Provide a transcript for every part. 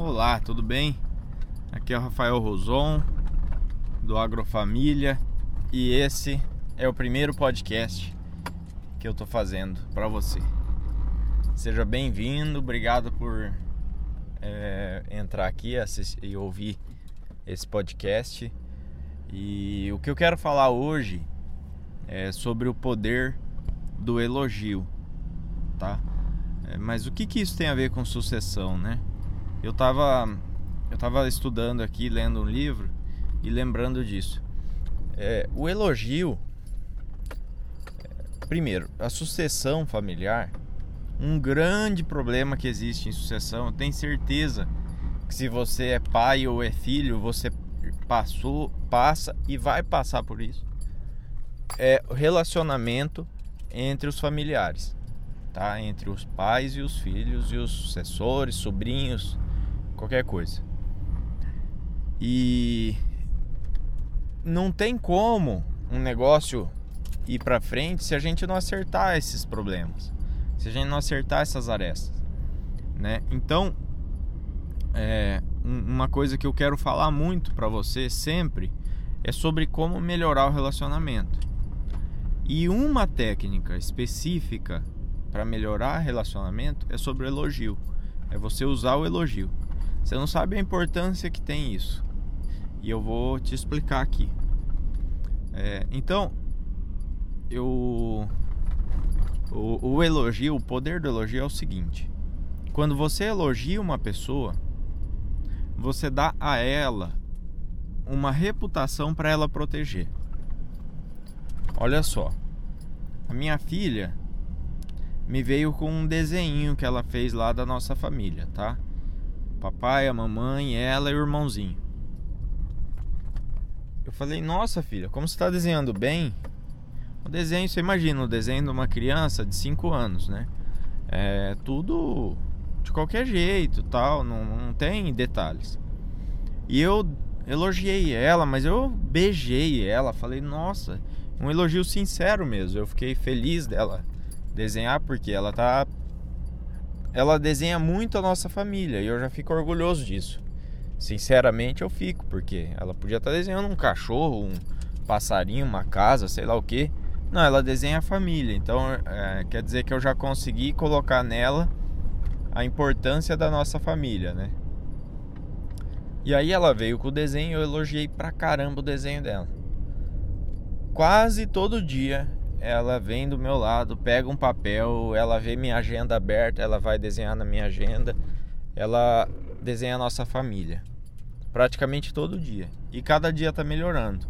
Olá, tudo bem? Aqui é o Rafael Roson do Agrofamília e esse é o primeiro podcast que eu tô fazendo para você. Seja bem-vindo, obrigado por é, entrar aqui assistir, e ouvir esse podcast. E o que eu quero falar hoje é sobre o poder do elogio, tá? É, mas o que, que isso tem a ver com sucessão, né? Eu tava, eu tava estudando aqui, lendo um livro e lembrando disso. É, o elogio, primeiro, a sucessão familiar, um grande problema que existe em sucessão. Eu tenho certeza que se você é pai ou é filho, você passou, passa e vai passar por isso. É o relacionamento entre os familiares, tá? Entre os pais e os filhos e os sucessores, sobrinhos, qualquer coisa. E não tem como um negócio ir para frente se a gente não acertar esses problemas, se a gente não acertar essas arestas, né? Então, é, uma coisa que eu quero falar muito para você sempre é sobre como melhorar o relacionamento. E uma técnica específica para melhorar relacionamento é sobre elogio. É você usar o elogio. Você não sabe a importância que tem isso. E eu vou te explicar aqui. É, então, eu. O, o elogio, o poder do elogio é o seguinte: quando você elogia uma pessoa, você dá a ela uma reputação para ela proteger. Olha só, a minha filha me veio com um desenho que ela fez lá da nossa família, tá? Papai, a mamãe, ela e o irmãozinho. Eu falei, nossa filha, como você está desenhando bem? O desenho, você imagina, o desenho de uma criança de 5 anos, né? É tudo de qualquer jeito, tal, não, não tem detalhes. E eu elogiei ela, mas eu beijei ela, falei, nossa, um elogio sincero mesmo. Eu fiquei feliz dela desenhar porque ela tá ela desenha muito a nossa família e eu já fico orgulhoso disso. Sinceramente, eu fico, porque ela podia estar desenhando um cachorro, um passarinho, uma casa, sei lá o que. Não, ela desenha a família. Então, é, quer dizer que eu já consegui colocar nela a importância da nossa família, né? E aí ela veio com o desenho, eu elogiei pra caramba o desenho dela. Quase todo dia ela vem do meu lado, pega um papel, ela vê minha agenda aberta, ela vai desenhar na minha agenda, ela desenha a nossa família. Praticamente todo dia. E cada dia está melhorando.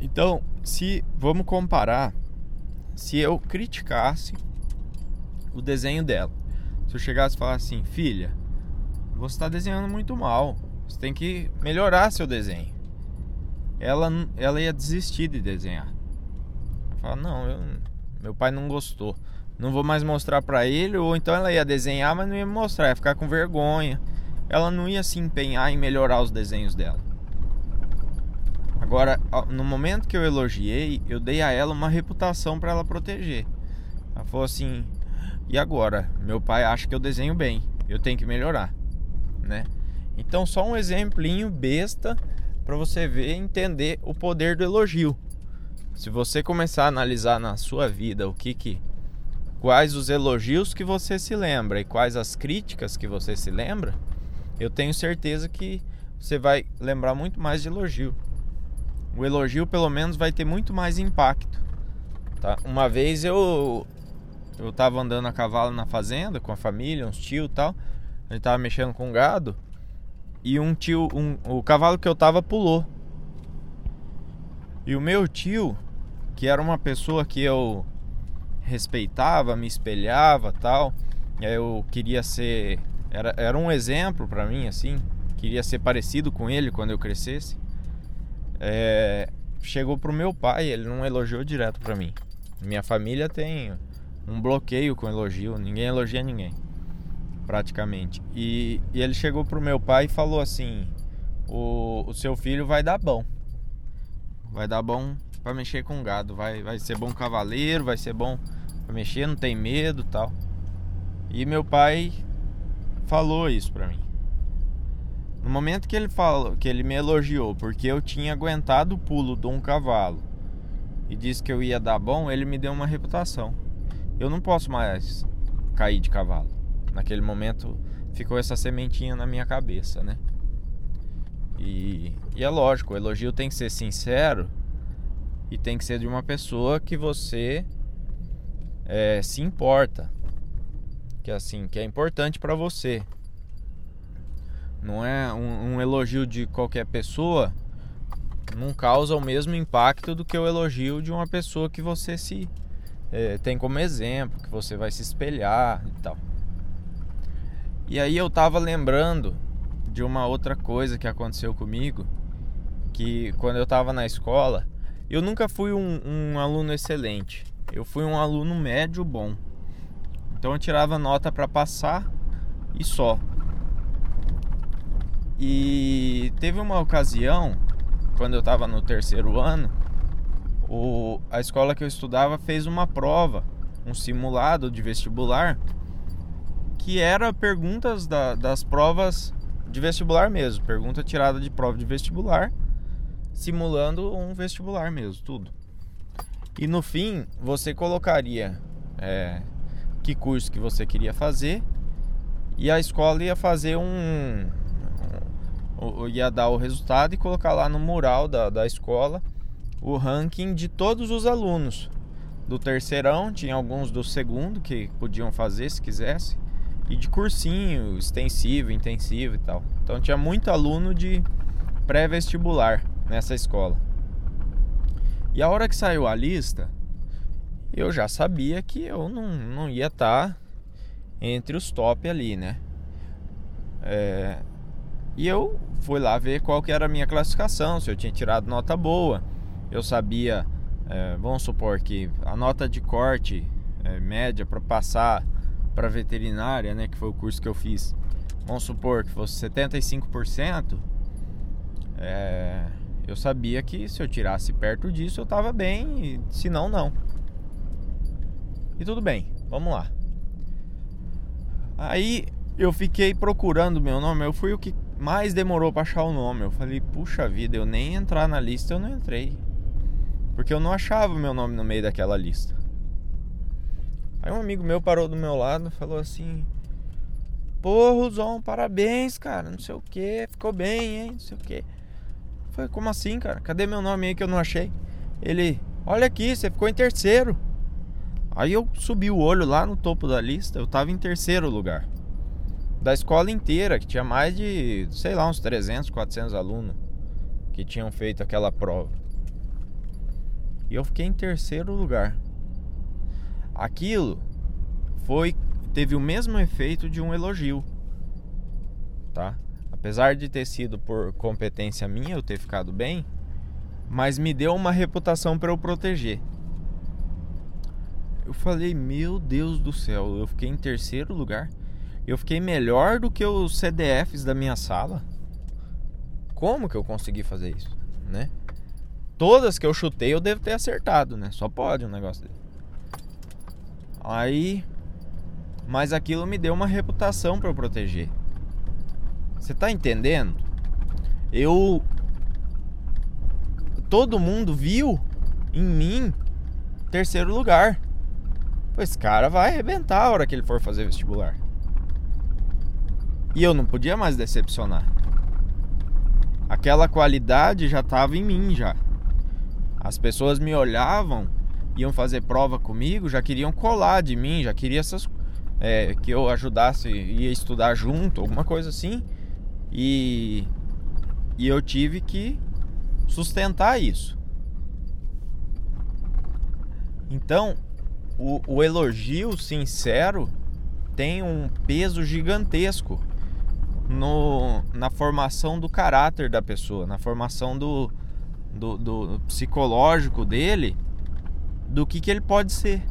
Então, se vamos comparar, se eu criticasse o desenho dela, se eu chegasse e falasse assim, filha, você está desenhando muito mal, você tem que melhorar seu desenho. Ela, ela ia desistir de desenhar. Fala, não, eu, meu pai não gostou. Não vou mais mostrar para ele, ou então ela ia desenhar, mas não ia mostrar, ia ficar com vergonha. Ela não ia se empenhar em melhorar os desenhos dela. Agora, no momento que eu elogiei, eu dei a ela uma reputação para ela proteger. Ela falou assim: "E agora? Meu pai acha que eu desenho bem. Eu tenho que melhorar", né? Então, só um exemplinho besta para você ver entender o poder do elogio. Se você começar a analisar na sua vida o que que quais os elogios que você se lembra e quais as críticas que você se lembra, eu tenho certeza que você vai lembrar muito mais de elogio. O elogio pelo menos vai ter muito mais impacto. Tá? Uma vez eu eu tava andando a cavalo na fazenda com a família, uns tio e tal. A gente tava mexendo com gado e um tio, um, o cavalo que eu tava pulou. E o meu tio, que era uma pessoa que eu respeitava, me espelhava, tal, eu queria ser era, era um exemplo para mim assim, queria ser parecido com ele quando eu crescesse. É, chegou pro meu pai, ele não elogiou direto para mim. Minha família tem um bloqueio com elogio, ninguém elogia ninguém, praticamente. E, e ele chegou pro meu pai e falou assim: o, o seu filho vai dar bom vai dar bom para mexer com gado, vai, vai ser bom cavaleiro, vai ser bom para mexer, não tem medo, tal. E meu pai falou isso para mim. No momento que ele falou, que ele me elogiou porque eu tinha aguentado o pulo de um cavalo e disse que eu ia dar bom, ele me deu uma reputação. Eu não posso mais cair de cavalo. Naquele momento ficou essa sementinha na minha cabeça, né? E, e é lógico, o elogio tem que ser sincero e tem que ser de uma pessoa que você é, se importa, que assim, que é importante para você. Não é um, um elogio de qualquer pessoa não causa o mesmo impacto do que o elogio de uma pessoa que você se é, tem como exemplo, que você vai se espelhar e tal. E aí eu tava lembrando de uma outra coisa que aconteceu comigo, que quando eu tava na escola, eu nunca fui um, um aluno excelente. Eu fui um aluno médio bom. Então eu tirava nota para passar e só. E teve uma ocasião, quando eu estava no terceiro ano, o, a escola que eu estudava fez uma prova, um simulado de vestibular, que era perguntas da, das provas de vestibular mesmo, pergunta tirada de prova de vestibular, simulando um vestibular mesmo, tudo. E no fim, você colocaria é, que curso que você queria fazer e a escola ia fazer um, ia dar o resultado e colocar lá no mural da, da escola o ranking de todos os alunos do terceirão, tinha alguns do segundo que podiam fazer se quisesse, e de cursinho, extensivo, intensivo e tal. Então tinha muito aluno de pré-vestibular nessa escola. E a hora que saiu a lista, eu já sabia que eu não, não ia estar tá entre os top ali, né? É, e eu fui lá ver qual que era a minha classificação, se eu tinha tirado nota boa. Eu sabia, é, vamos supor que a nota de corte é, média para passar para veterinária, né, que foi o curso que eu fiz, vamos supor que fosse 75%, é, eu sabia que se eu tirasse perto disso eu estava bem, e se não, não. E tudo bem, vamos lá. Aí eu fiquei procurando meu nome, eu fui o que mais demorou para achar o nome. Eu falei, puxa vida, eu nem entrar na lista eu não entrei. Porque eu não achava meu nome no meio daquela lista. Aí um amigo meu parou do meu lado e falou assim: Pô, Ruzon, parabéns, cara, não sei o que, ficou bem, hein, não sei o que. Falei, como assim, cara? Cadê meu nome aí que eu não achei? Ele, olha aqui, você ficou em terceiro. Aí eu subi o olho lá no topo da lista, eu tava em terceiro lugar. Da escola inteira, que tinha mais de, sei lá, uns 300, 400 alunos que tinham feito aquela prova. E eu fiquei em terceiro lugar. Aquilo foi teve o mesmo efeito de um elogio, tá? Apesar de ter sido por competência minha eu ter ficado bem, mas me deu uma reputação para eu proteger. Eu falei, meu Deus do céu, eu fiquei em terceiro lugar. Eu fiquei melhor do que os CDFs da minha sala. Como que eu consegui fazer isso, né? Todas que eu chutei eu devo ter acertado, né? Só pode um negócio. Aí. Mas aquilo me deu uma reputação para eu proteger. Você tá entendendo? Eu. Todo mundo viu em mim terceiro lugar. Esse cara vai arrebentar a hora que ele for fazer vestibular. E eu não podia mais decepcionar. Aquela qualidade já estava em mim já. As pessoas me olhavam iam fazer prova comigo já queriam colar de mim, já queria essas, é, que eu ajudasse, ia estudar junto, alguma coisa assim. E, e eu tive que sustentar isso. Então, o, o elogio sincero tem um peso gigantesco no, na formação do caráter da pessoa, na formação do, do, do psicológico dele do que, que ele pode ser.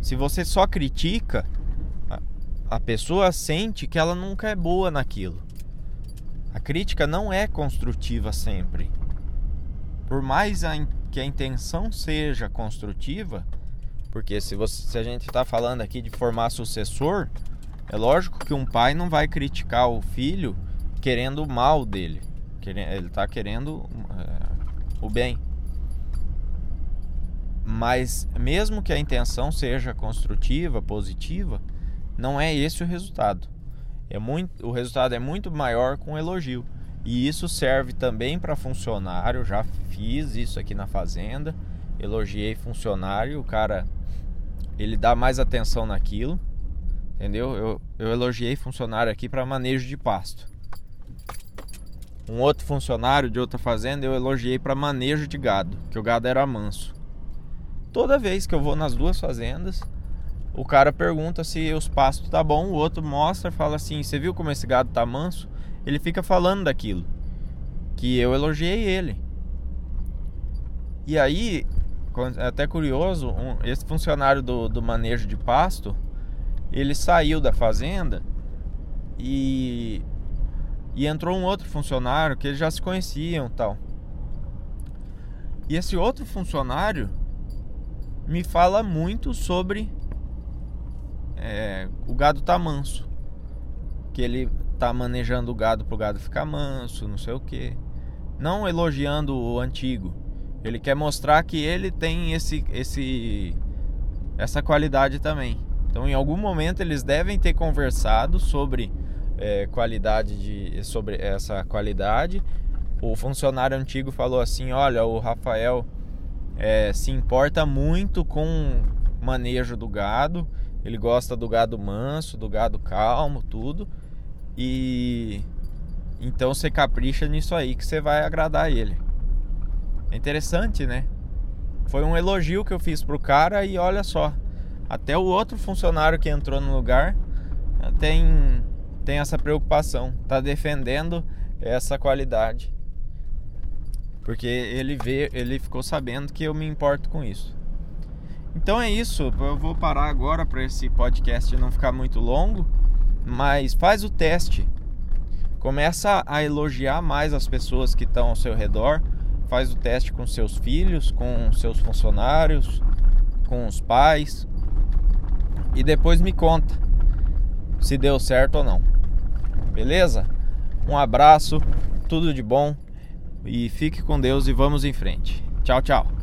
Se você só critica, a pessoa sente que ela nunca é boa naquilo. A crítica não é construtiva sempre. Por mais que a intenção seja construtiva, porque se, você, se a gente está falando aqui de formar sucessor, É lógico que um pai não vai criticar o filho querendo o mal dele. Ele está querendo é, o bem. Mas mesmo que a intenção seja construtiva, positiva, não é esse o resultado. É muito, o resultado é muito maior com elogio. E isso serve também para funcionário. Já fiz isso aqui na fazenda. Elogiei funcionário, o cara ele dá mais atenção naquilo. Entendeu? Eu, eu elogiei funcionário aqui para manejo de pasto. Um outro funcionário de outra fazenda eu elogiei para manejo de gado, que o gado era manso. Toda vez que eu vou nas duas fazendas, o cara pergunta se os pastos tá bom, o outro mostra, fala assim: "Você viu como esse gado tá manso?" Ele fica falando daquilo que eu elogiei ele. E aí, é até curioso, um, esse funcionário do, do manejo de pasto, ele saiu da fazenda e e entrou um outro funcionário que eles já se conheciam tal. E esse outro funcionário me fala muito sobre é, o gado tá manso. Que ele tá manejando o gado pro gado ficar manso, não sei o que. Não elogiando o antigo. Ele quer mostrar que ele tem esse, esse, essa qualidade também. Então, em algum momento, eles devem ter conversado sobre é, qualidade de sobre essa qualidade. O funcionário antigo falou assim: olha, o Rafael é, se importa muito com o manejo do gado. Ele gosta do gado manso, do gado calmo, tudo. E então você capricha nisso aí que você vai agradar ele. É interessante, né? Foi um elogio que eu fiz pro cara e olha só, até o outro funcionário que entrou no lugar tem tem essa preocupação, tá defendendo essa qualidade. Porque ele vê, ele ficou sabendo que eu me importo com isso. Então é isso, eu vou parar agora para esse podcast não ficar muito longo, mas faz o teste. Começa a elogiar mais as pessoas que estão ao seu redor, faz o teste com seus filhos, com seus funcionários, com os pais e depois me conta se deu certo ou não. Beleza? Um abraço, tudo de bom e fique com Deus e vamos em frente. Tchau, tchau.